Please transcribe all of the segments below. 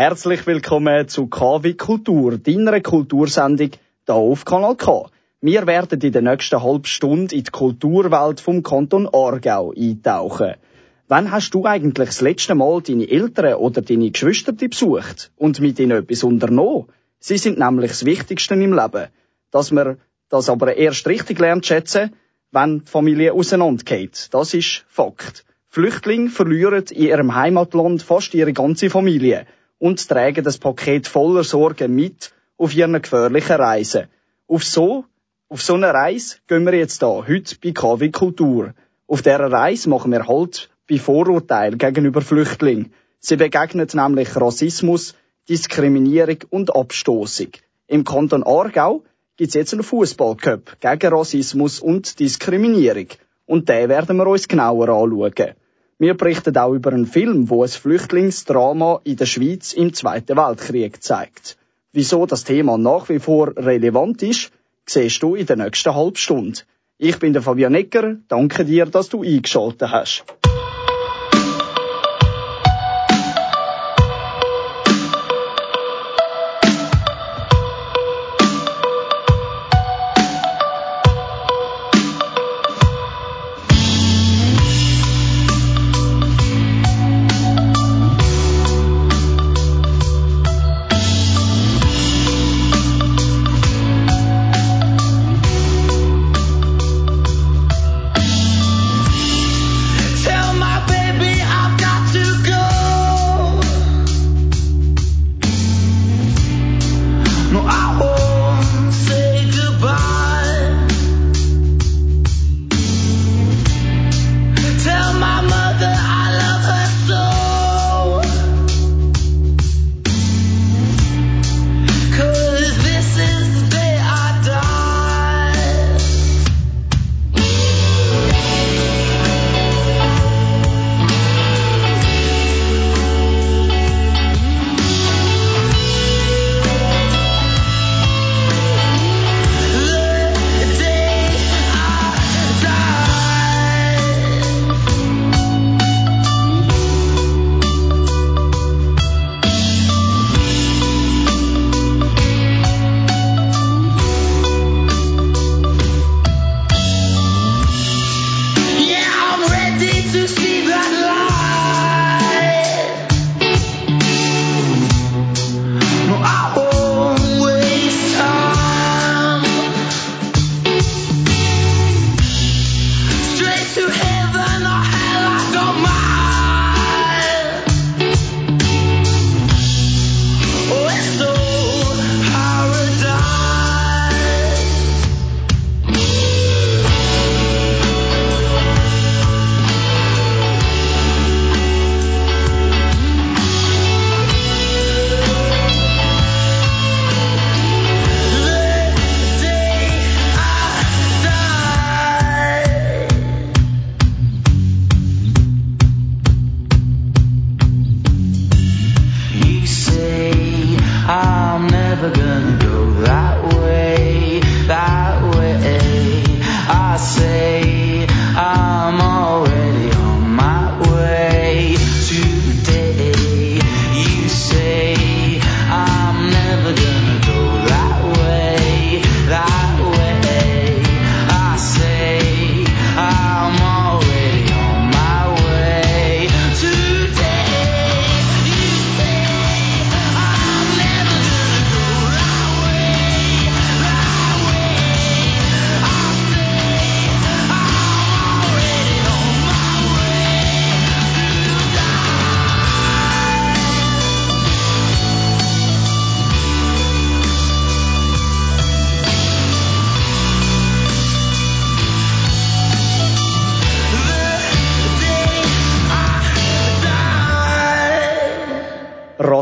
Herzlich willkommen zu KW Kultur, deiner Kultursendung hier auf Kanal K. Wir werden in der nächsten halben Stunde in die Kulturwelt vom Kanton Aargau eintauchen. Wann hast du eigentlich das letzte Mal deine Eltern oder deine Geschwister besucht und mit ihnen etwas unternommen? Sie sind nämlich das Wichtigste im Leben. Dass man das aber erst richtig lernt schätzen, wenn die Familie auseinandergeht. Das ist Fakt. Flüchtlinge verlieren in ihrem Heimatland fast ihre ganze Familie und tragen das Paket voller Sorgen mit auf ihren gefährlichen Reisen. Auf so, auf so eine Reise gehen wir jetzt da, heute bei KW Kultur. Auf dieser Reise machen wir Halt bei Vorurteilen gegenüber Flüchtlingen. Sie begegnen nämlich Rassismus, Diskriminierung und Abstoßung. Im Kanton Aargau gibt's jetzt einen Fußballcup gegen Rassismus und Diskriminierung. Und den werden wir uns genauer anschauen. Wir berichten auch über einen Film, wo ein Flüchtlingsdrama in der Schweiz im Zweiten Weltkrieg zeigt. Wieso das Thema nach wie vor relevant ist, siehst du in der nächsten Halbstunde. Ich bin der Fabian Ecker, danke dir, dass du eingeschaltet hast.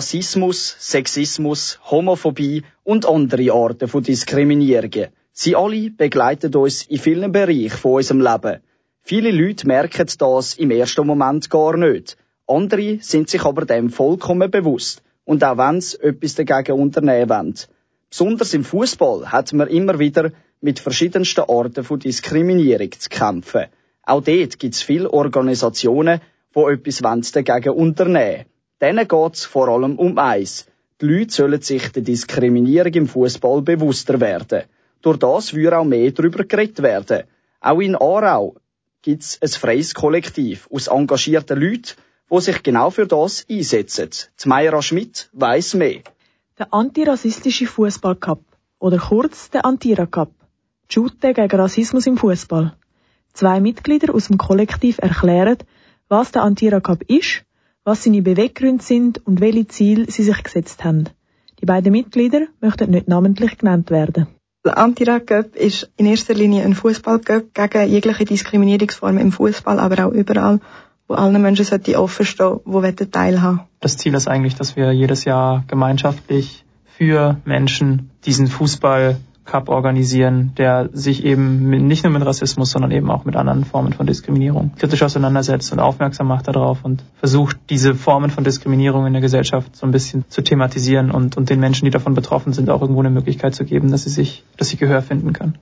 Rassismus, Sexismus, Homophobie und andere Arten von Diskriminierungen. Sie alle begleiten uns in vielen Bereichen von unserem Leben. Viele Leute merken das im ersten Moment gar nicht. Andere sind sich aber dem vollkommen bewusst und auch wenn sie etwas dagegen unternehmen wollen. Besonders im Fußball hat man immer wieder mit verschiedensten Arten von Diskriminierung zu kämpfen. Auch dort gibt es viele Organisationen, die etwas dagegen unternehmen Denen geht es vor allem um eins. Die Leute sollen sich der Diskriminierung im Fußball bewusster werden. Durch das würde auch mehr darüber geredet werden. Auch in Aarau gibt es ein freies Kollektiv aus engagierten Leuten, die sich genau für das einsetzen. Die Mayra Schmidt weiss mehr. Der antirassistische Fußballcup oder kurz der Antira Cup. Shooten gegen Rassismus im Fußball. Zwei Mitglieder aus dem Kollektiv erklären, was der Antira Cup ist, was seine Beweggründe sind und welche Ziele sie sich gesetzt haben. Die beiden Mitglieder möchten nicht namentlich genannt werden. Der Anti-Rap ist in erster Linie ein Fußballcup gegen jegliche Diskriminierungsformen im Fußball, aber auch überall, wo allen Menschen sollte offen stehen, die teilhaben Das Ziel ist eigentlich, dass wir jedes Jahr gemeinschaftlich für Menschen diesen Fußball Cup organisieren, der sich eben nicht nur mit Rassismus, sondern eben auch mit anderen Formen von Diskriminierung kritisch auseinandersetzt und aufmerksam macht darauf und versucht, diese Formen von Diskriminierung in der Gesellschaft so ein bisschen zu thematisieren und, und den Menschen, die davon betroffen sind, auch irgendwo eine Möglichkeit zu geben, dass sie sich, dass sie Gehör finden können.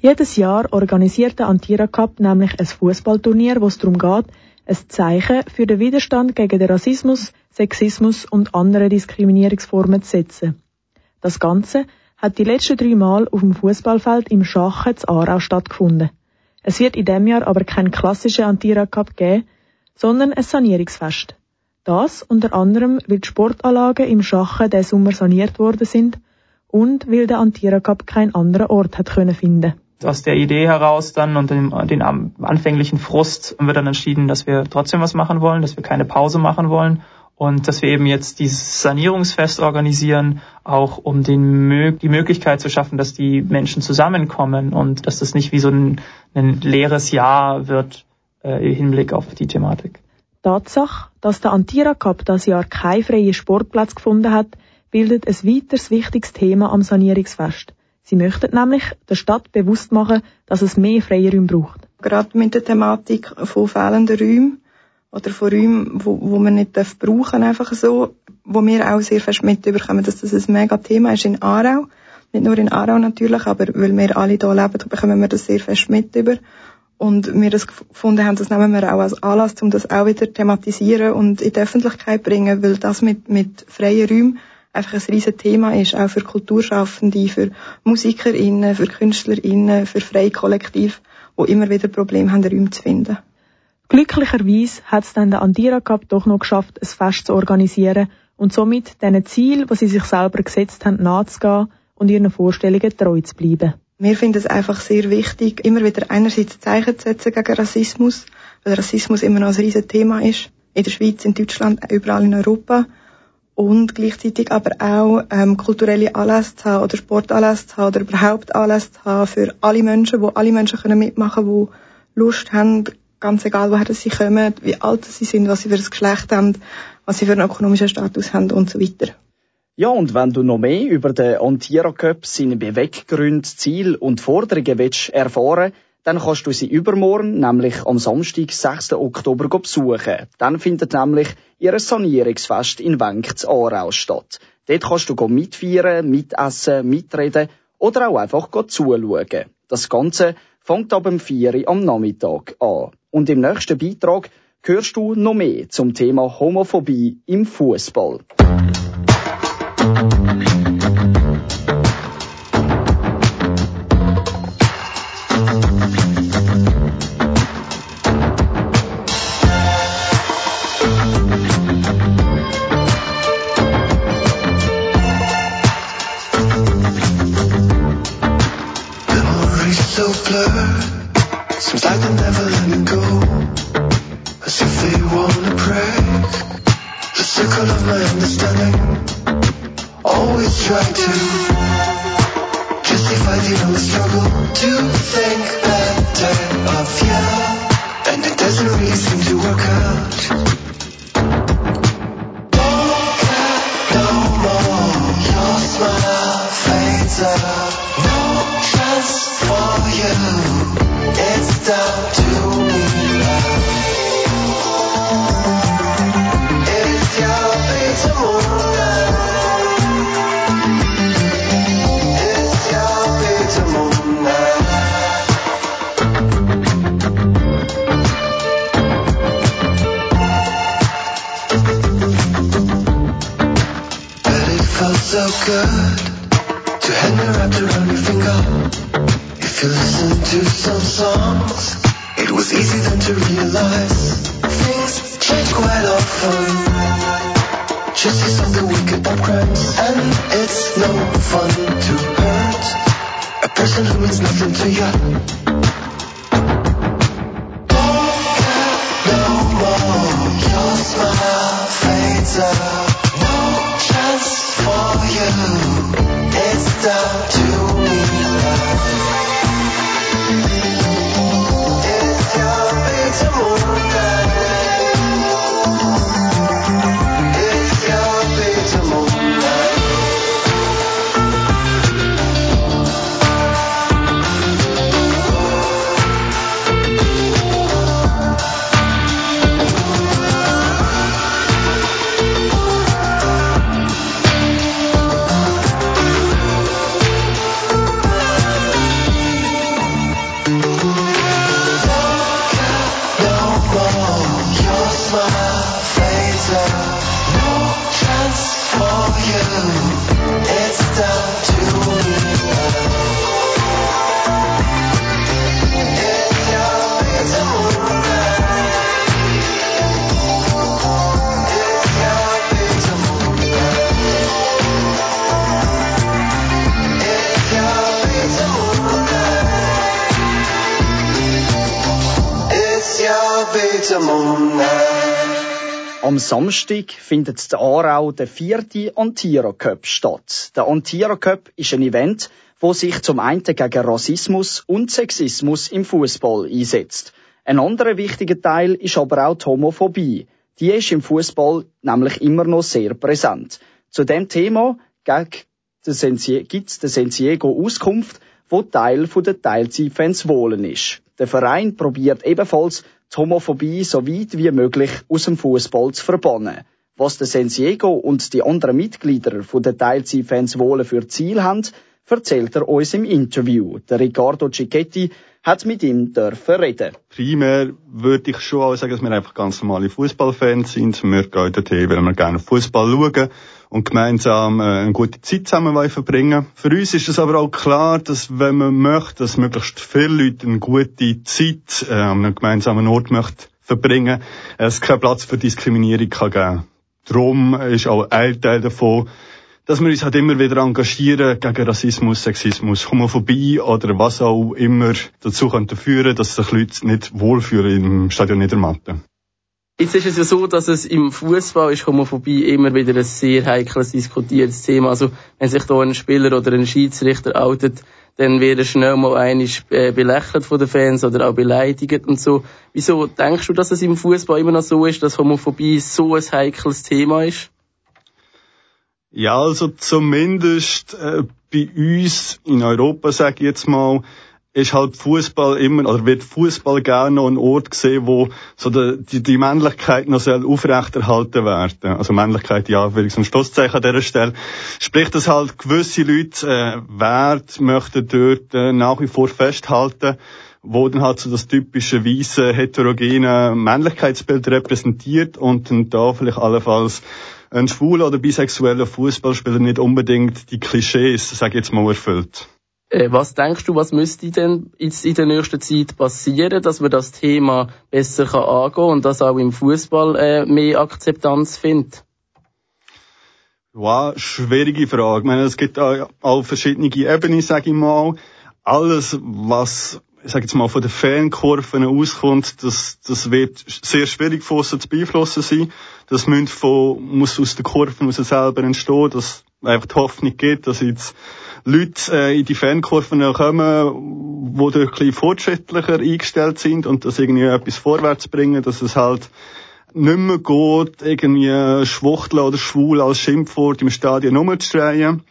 Jedes Jahr organisiert der Antira Cup nämlich ein Fußballturnier, wo es darum geht, ein Zeichen für den Widerstand gegen den Rassismus, Sexismus und andere Diskriminierungsformen zu setzen. Das Ganze hat die letzten drei Mal auf dem Fußballfeld im Schachen zu Aarau stattgefunden. Es wird in dem Jahr aber kein klassischer Antira Cup geben, sondern ein Sanierungsfest. Das unter anderem, weil die Sportanlagen im Schachen diesen Sommer saniert worden sind und weil der Antira Cup keinen anderen Ort hat können finden. Aus der Idee heraus dann und dem, den anfänglichen Frust haben wir dann entschieden, dass wir trotzdem was machen wollen, dass wir keine Pause machen wollen und dass wir eben jetzt dieses Sanierungsfest organisieren, auch um den, die Möglichkeit zu schaffen, dass die Menschen zusammenkommen und dass das nicht wie so ein, ein leeres Jahr wird äh, im Hinblick auf die Thematik. Tatsache, dass der Antira Cup das Jahr keinen freien Sportplatz gefunden hat, bildet ein weiteres wichtiges Thema am Sanierungsfest. Sie möchten nämlich der Stadt bewusst machen, dass es mehr freie Räume braucht. Gerade mit der Thematik von fehlenden Räumen oder von Räumen, wo, wo man nicht darf brauchen einfach so, wo wir auch sehr fest mitbekommen, dass das ein mega Thema ist in Aarau. Nicht nur in Aarau natürlich, aber weil wir alle hier leben, bekommen wir das sehr fest mit über. Und wir das gefunden haben, das nehmen wir auch als Anlass, um das auch wieder thematisieren und in die Öffentlichkeit bringen, weil das mit, mit freien Räumen einfach ein riesen Thema ist, auch für Kulturschaffende, für MusikerInnen, für KünstlerInnen, für freie Kollektiv, die immer wieder Probleme haben, Räume zu finden. Glücklicherweise hat es dann der Andira Cup doch noch geschafft, ein Fest zu organisieren und somit diesen Ziel, die sie sich selber gesetzt haben, nachzugehen und ihren Vorstellungen treu zu bleiben. Wir finden es einfach sehr wichtig, immer wieder einerseits Zeichen zu setzen gegen Rassismus, weil Rassismus immer noch ein riesiges Thema ist. In der Schweiz, in Deutschland, überall in Europa. Und gleichzeitig aber auch ähm, kulturelle Anlässe zu haben oder Sportanlässe zu haben oder überhaupt Anlässe zu haben für alle Menschen, wo alle Menschen können mitmachen können, die Lust haben, ganz egal woher sie kommen, wie alt sie sind, was sie für ein Geschlecht haben, was sie für einen ökonomischen Status haben und so weiter. Ja, und wenn du noch mehr über den Antira Cup, seine Beweggründe, Ziel und Forderungen willst erfahren dann kannst du sie übermorgen, nämlich am Samstag, 6. Oktober, besuchen. Dann findet nämlich ihr Sanierungsfest in Wenk Aarau statt. Dort kannst du mitfeiern, mitessen, mitreden oder auch einfach zuschauen. Das Ganze fängt ab dem 4 am Nachmittag an. Und im nächsten Beitrag hörst du noch mehr zum Thema Homophobie im Fußball. feel struggle to think better of you, and it doesn't really seem to work out. Won't get no more. Your smile fades out. No chance for you. It's down to me now. Am Samstag findet der Aarau der vierte Antiro Cup statt. Der Antiro Cup ist ein Event, wo sich zum einen gegen Rassismus und Sexismus im Fußball einsetzt. Ein anderer wichtiger Teil ist aber auch die Homophobie. Die ist im Fußball nämlich immer noch sehr präsent. Zu dem Thema gibt es der Sensiego Auskunft, wo Teil der Teilzeitfans wohlen ist. Der Verein probiert ebenfalls die Homophobie so weit wie möglich aus dem Fußball zu verbannen. Was der Sensiego und die anderen Mitglieder von der Teilzeitfans wohl für Ziel haben, erzählt er uns im Interview. Der Riccardo Cicchetti hat mit ihm dürfen reden. Primär würde ich schon auch sagen, dass wir einfach ganz normale Fußballfans sind. Wir gehen dorthin, weil wir gerne Fußball schauen und gemeinsam äh, eine gute Zeit zusammen verbringen Für uns ist es aber auch klar, dass wenn man möchte, dass möglichst viele Leute eine gute Zeit äh, an einem gemeinsamen Ort möchte verbringen, es keinen Platz für Diskriminierung kann geben. Darum ist auch ein Teil davon, dass wir uns halt immer wieder engagieren gegen Rassismus, Sexismus, Homophobie oder was auch immer dazu könnte führen, dass sich Leute nicht wohlfühlen im Stadion Niedermatten. Jetzt ist es ja so, dass es im Fußball ist Homophobie immer wieder ein sehr heikles, diskutiertes Thema. Also, wenn sich da ein Spieler oder ein Schiedsrichter outet, dann wird er schnell mal einig äh, belächelt von den Fans oder auch beleidigt und so. Wieso denkst du, dass es im Fußball immer noch so ist, dass Homophobie so ein heikles Thema ist? Ja, also zumindest äh, bei uns in Europa, sage ich jetzt mal, ist halt Fußball immer, oder wird Fußball gerne noch ein Ort gesehen, wo so die, die, die Männlichkeit noch soll aufrechterhalten werden. Also Männlichkeit, ja, will ich so ein Schlusszeichen an dieser Stelle. Sprich, dass halt gewisse Leute äh, Wert möchten dort äh, nach wie vor festhalten, wo dann halt so das typische weiße, heterogene Männlichkeitsbild repräsentiert und dann da vielleicht allenfalls ein schwuler oder bisexueller Fußballspieler nicht unbedingt die Klischees, sag ich jetzt mal, erfüllt. Äh, was denkst du, was müsste denn jetzt in der nächsten Zeit passieren, dass man das Thema besser kann angehen und dass auch im Fußball äh, mehr Akzeptanz findet? Wow, schwierige Frage. Ich meine, es gibt auch, auch verschiedene Ebenen, sage ich mal. Alles, was ich sage jetzt mal, von den Fankurven auskommt, das, das wird sehr schwierig von uns zu beeinflussen sein. Das muss, von, muss aus den Kurven aus selber entstehen, dass einfach die Hoffnung gibt, dass jetzt Leute äh, in die Fankurven kommen, die durch ein bisschen fortschrittlicher eingestellt sind und das irgendwie etwas vorwärts bringen, dass es halt nicht mehr geht, irgendwie Schwuchtel oder Schwul als Schimpfwort im Stadion rumzuschreien.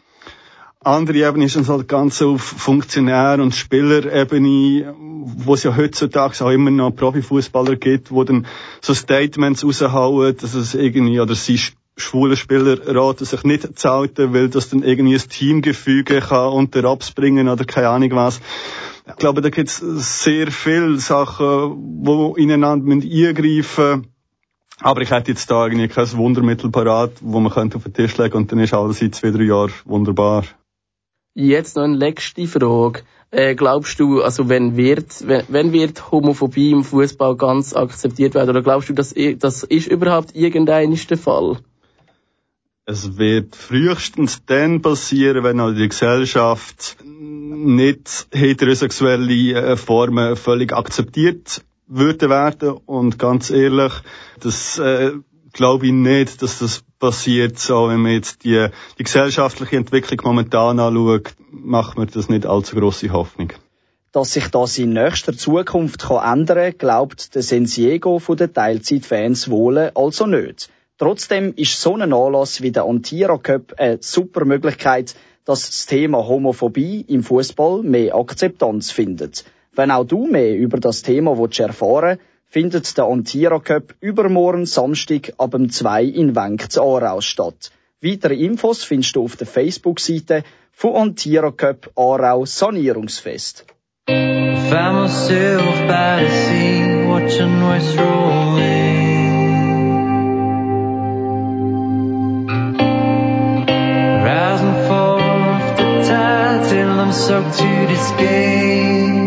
Andere Ebene ist dann halt ganz auf Funktionär- und Spielerebene, wo es ja heutzutage auch immer noch Profifußballer gibt, wo dann so Statements raushauen, dass es irgendwie, oder sie schwule Spieler raten sich nicht zu outen, weil das dann irgendwie ein Teamgefüge kann unter abspringen oder keine Ahnung was. Ich glaube, da gibt es sehr viele Sachen, wo ineinander eingreifen müssen Aber ich hätte jetzt da irgendwie kein Wundermittel parat, wo man könnte auf den Tisch legen und dann ist alles in zwei, drei Jahren wunderbar. Jetzt noch eine letzte Frage. Äh, glaubst du, also wenn wird, wenn, wenn wird Homophobie im Fußball ganz akzeptiert werden? Oder glaubst du, dass das ist überhaupt irgendein der Fall? Es wird frühestens dann passieren, wenn auch die Gesellschaft nicht heterosexuelle äh, Formen völlig akzeptiert würde werden. Und ganz ehrlich, das äh, glaube ich nicht, dass das passiert. So, wenn man jetzt die, die gesellschaftliche Entwicklung momentan anschaut, macht man das nicht allzu große Hoffnung. Dass sich das in nächster Zukunft ändern kann, glaubt der Sensiego von den Teilzeitfans wohl also nicht. Trotzdem ist so ein Anlass wie der Antira Cup eine super Möglichkeit, dass das Thema Homophobie im Fußball mehr Akzeptanz findet. Wenn auch du mehr über das Thema willst erfahren findet der Antira Cup übermorgen Samstag ab dem 2 in Wenk zu Aarau statt. Weitere Infos findest du auf der Facebook-Seite von Antira Cup Aarau Sanierungsfest. Myself by the tide till I'm soaked to the skin.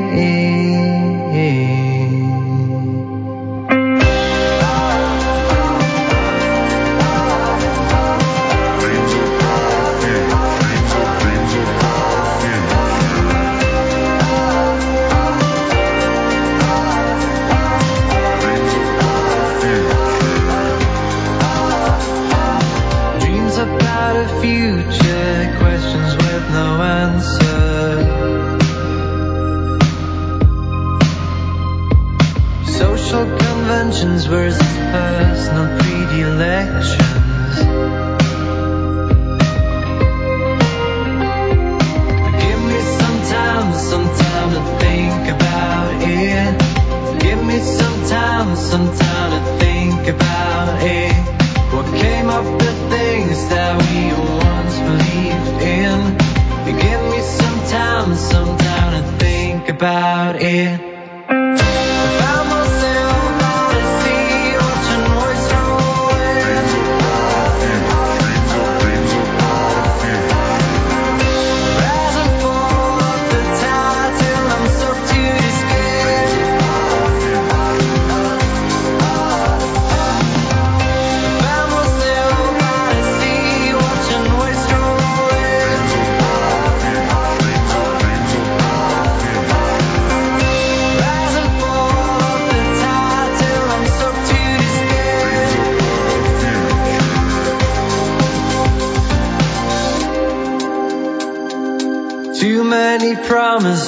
conscience versus personal predilections. Give me some time, some time to think about it. Give me some time, some time.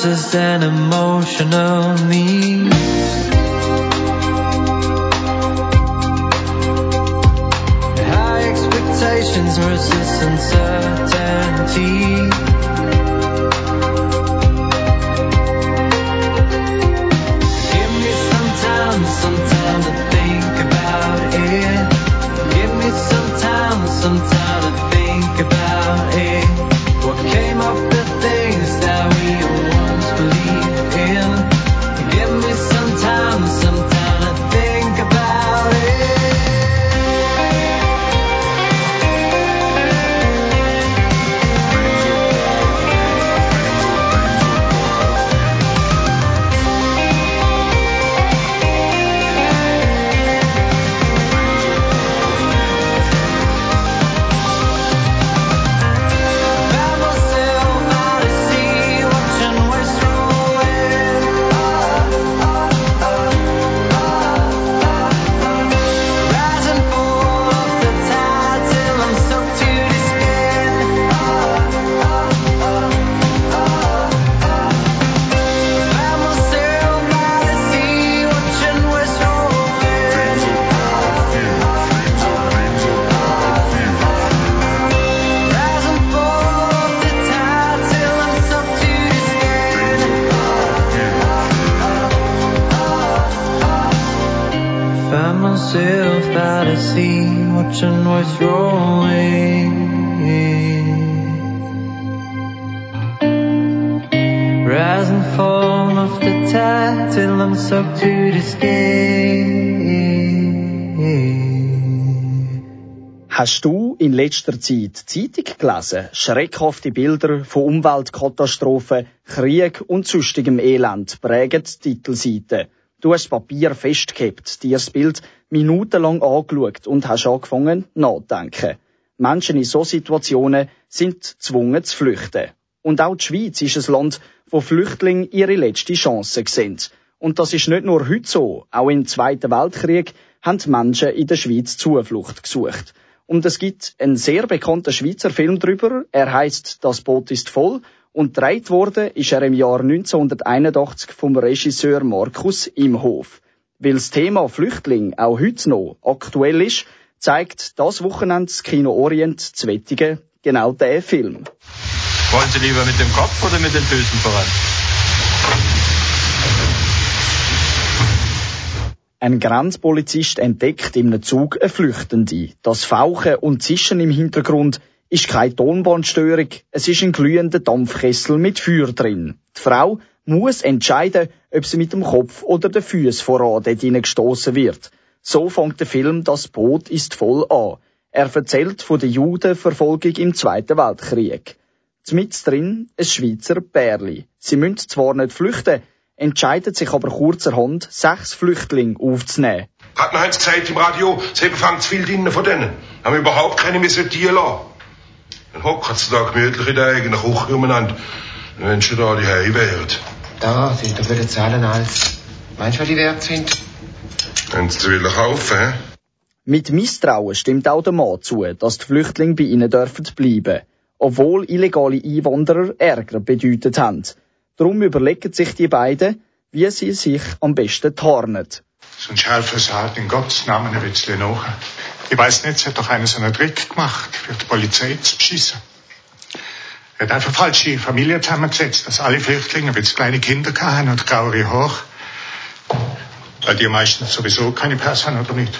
This is an emotional need. Till I'm sucked to the skin. Hast du in letzter Zeit Zeitung gelesen? Schreckhafte Bilder von Umweltkatastrophen, Krieg und sonstigem Elend prägen die Titelseite. Du hast das Papier festgehabt, dir das Bild minutenlang angeschaut und hast angefangen nachzudenken. Menschen in so Situationen sind gezwungen zu flüchten. Und auch die Schweiz ist ein Land, wo Flüchtlinge ihre letzte Chance sehen. Und das ist nicht nur heute so. Auch im Zweiten Weltkrieg haben Menschen in der Schweiz Zuflucht gesucht. Und es gibt einen sehr bekannten Schweizer Film darüber. Er heißt Das Boot ist voll. Und gedreht worden ist er im Jahr 1981 vom Regisseur Markus Imhof. Weil das Thema Flüchtling auch heute noch aktuell ist, zeigt das Wochenende das Kino Orient zu Wettigen genau diesen Film. Wollen Sie lieber mit dem Kopf oder mit den Füßen voran? Ein Grenzpolizist entdeckt einem Zug eine Flüchtende. Das Fauchen und Zischen im Hintergrund ist keine Tonbandstörung, es ist ein glühender Dampfkessel mit Feuer drin. Die Frau muss entscheiden, ob sie mit dem Kopf oder den Füßen voran dort gestoßen wird. So fängt der Film Das Boot ist voll an. Er erzählt von der Judenverfolgung im Zweiten Weltkrieg. Mit drin ein Schweizer Bärli. Sie müssen zwar nicht flüchten, entscheidet sich aber kurzerhand, sechs Flüchtlinge aufzunehmen. Hat noch eins gesagt im Radio, sie befangen zu viel drinnen von denen. Haben überhaupt keine mehr sortieren lassen. Dann hocken sie da gemütlich in der eigenen Küche umeinander, wenn schon da die Hause wären. Da, sie doch wieder zahlen als. Meinst du, was die wert sind? Wenn sie will kaufen, hä? Mit Misstrauen stimmt auch der Mann zu, dass die Flüchtlinge bei ihnen dürfen bleiben, obwohl illegale Einwanderer Ärger bedeutet haben. Darum überlegen sich die beiden, wie sie sich am besten tarnen. Sonst helfen sie halt in Gottes Namen ein bisschen nach. Ich weiß nicht, es hat doch einer so einen Trick gemacht, für die Polizei zu beschissen. Er hat einfach falsche Familie zusammengesetzt, dass alle Flüchtlinge, wenn sie kleine Kinder hatten und graue Haare, weil die meistens sowieso keine Pass haben oder nicht.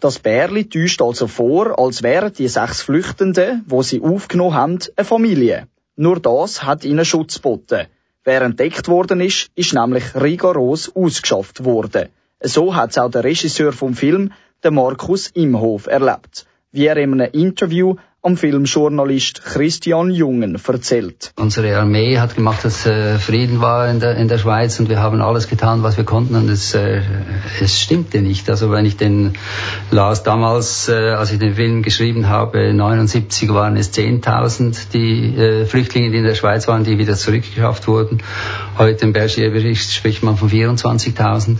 Das Bärli täuscht also vor, als wären die sechs Flüchtenden, wo sie aufgenommen haben, eine Familie. Nur das hat ihnen Schutz geboten. Wer entdeckt worden ist, ist nämlich rigoros ausgeschafft worden. So hat es auch der Regisseur vom Film, der Markus Imhof, erlebt. Wie er in einem Interview am Filmjournalist Christian Jungen erzählt. Unsere Armee hat gemacht, dass äh, Frieden war in der, in der Schweiz und wir haben alles getan, was wir konnten und es, äh, es stimmte nicht. Also wenn ich den las damals, äh, als ich den Film geschrieben habe, 79 waren es 10.000 die äh, Flüchtlinge, die in der Schweiz waren, die wieder zurückgeschafft wurden. Heute im Bergier-Bericht spricht man von 24.000.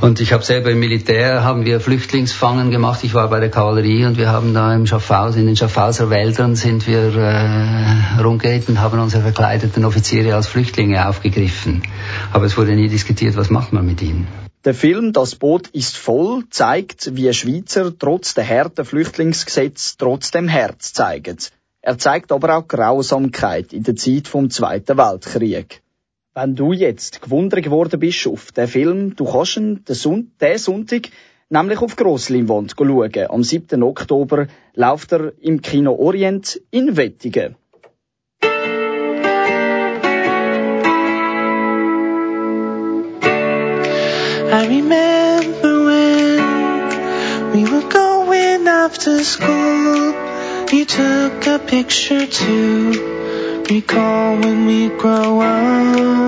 Und ich habe selber im Militär, haben wir Flüchtlingsfangen gemacht. Ich war bei der Kavallerie und wir haben da im Schaffhaus, in den Schaffhauser Wäldern sind wir äh, rumgeritten, haben unsere verkleideten Offiziere als Flüchtlinge aufgegriffen. Aber es wurde nie diskutiert, was macht man mit ihnen. Der Film Das Boot ist voll zeigt, wie Schweizer trotz der harten Flüchtlingsgesetz trotzdem Herz zeigen. Er zeigt aber auch Grausamkeit in der Zeit vom Zweiten Weltkrieg. Wenn du jetzt gewundert geworden bist auf den Film, du kannst ihn den, Son den Sonntag nämlich auf Grossleinwand schauen. Am 7. Oktober läuft er im Kino Orient in Wettigen. I remember when we were going after school. You took a picture to recall when we grow up.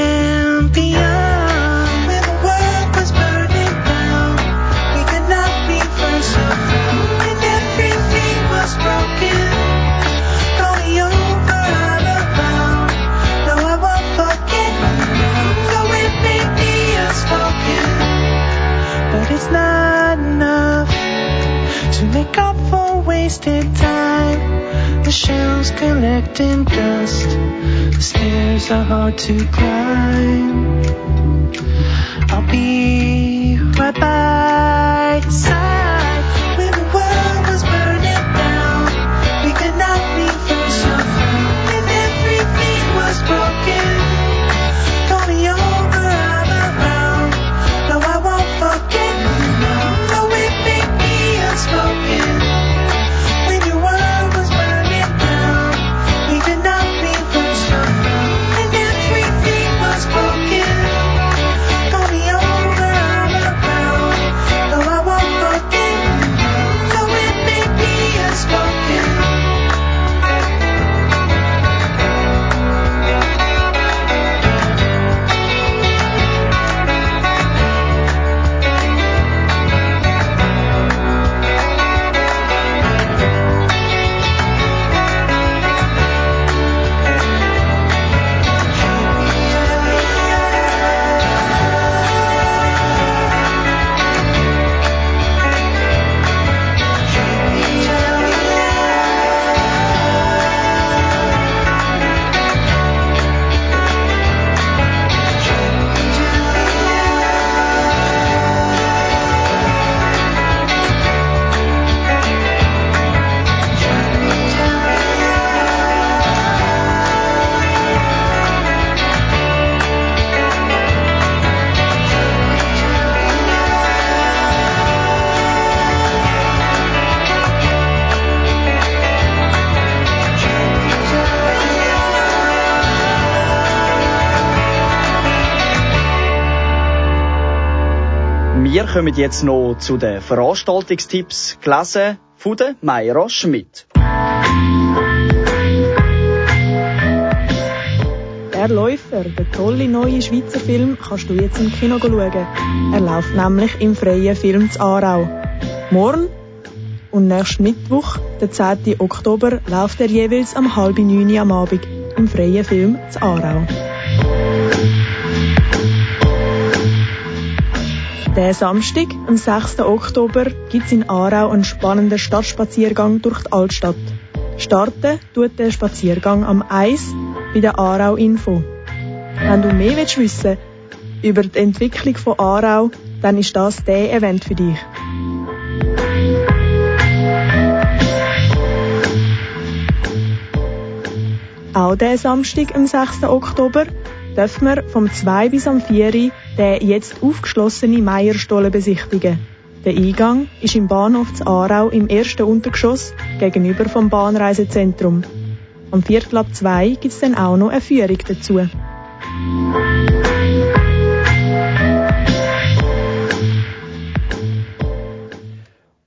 collecting dust, the stairs are hard to climb. I'll be right by side kommen jetzt noch zu den Veranstaltungstipps, gelesen von Mayra Schmidt. Der Läufer, der tolle neue Schweizer Film, kannst du jetzt im Kino schauen. Er läuft nämlich im freien Film zu Aarau. Morgen und nächsten Mittwoch, der 10. Oktober, läuft er jeweils am halb neun am Abend im freien Film zu Aarau. Der Samstag, am 6. Oktober, gibt es in Aarau einen spannenden Stadtspaziergang durch die Altstadt. Starten tut der Spaziergang am Eis bei der Aarau Info. Wenn du mehr willst wissen über die Entwicklung von Aarau, dann ist das der Event für dich. Auch der Samstag, am 6. Oktober, dürfen wir vom 2 bis am 4 den jetzt aufgeschlossene Meierstollen besichtigen. Der Eingang ist im Bahnhof zu Aarau im ersten Untergeschoss gegenüber vom Bahnreisezentrum. Am Viertel ab 2 gibt es dann auch noch eine Führung dazu.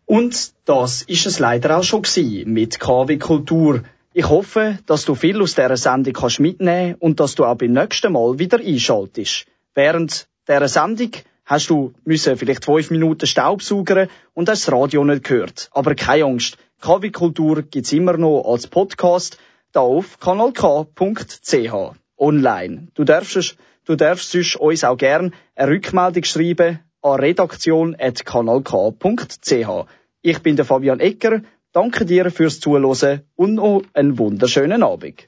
Und das ist es leider auch schon mit KW Kultur. Ich hoffe, dass du viel aus dieser Sendung kannst mitnehmen und dass du auch beim nächsten Mal wieder einschaltest. Während dieser Sendung hast du müssen vielleicht fünf Minuten Staubsaugern und hast das Radio nicht gehört. Aber keine Angst. KW Kultur gibt's immer noch als Podcast da auf kanalk.ch online. Du darfst, du darfst uns auch gern eine Rückmeldung schreiben an redaktion.kanalk.ch. Ich bin der Fabian Ecker. Danke dir fürs Zuhören und noch einen wunderschönen Abend.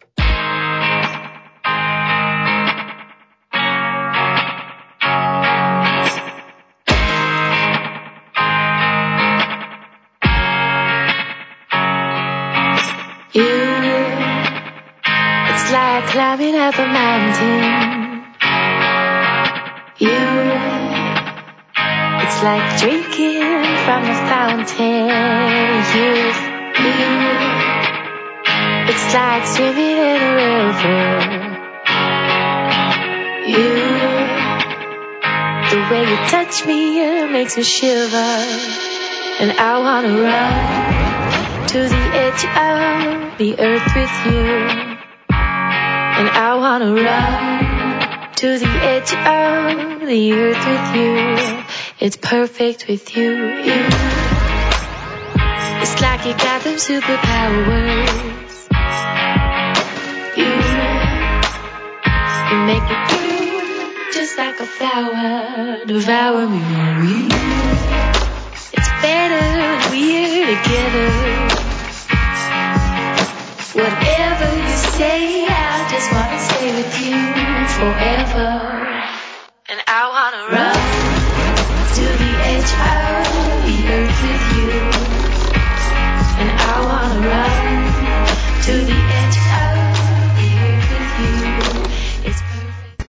It's like drinking from a fountain. You, you, it's like swimming in a river. You, the way you touch me it makes me shiver, and I wanna run to the edge of the earth with you. And I wanna run to the edge of the earth with you. It's perfect with you. you. It's like you got them superpowers. You, you make me feel just like a flower. Devour me, Marie. It's better we're together. Whatever you say, I just wanna stay with you forever. And I wanna run out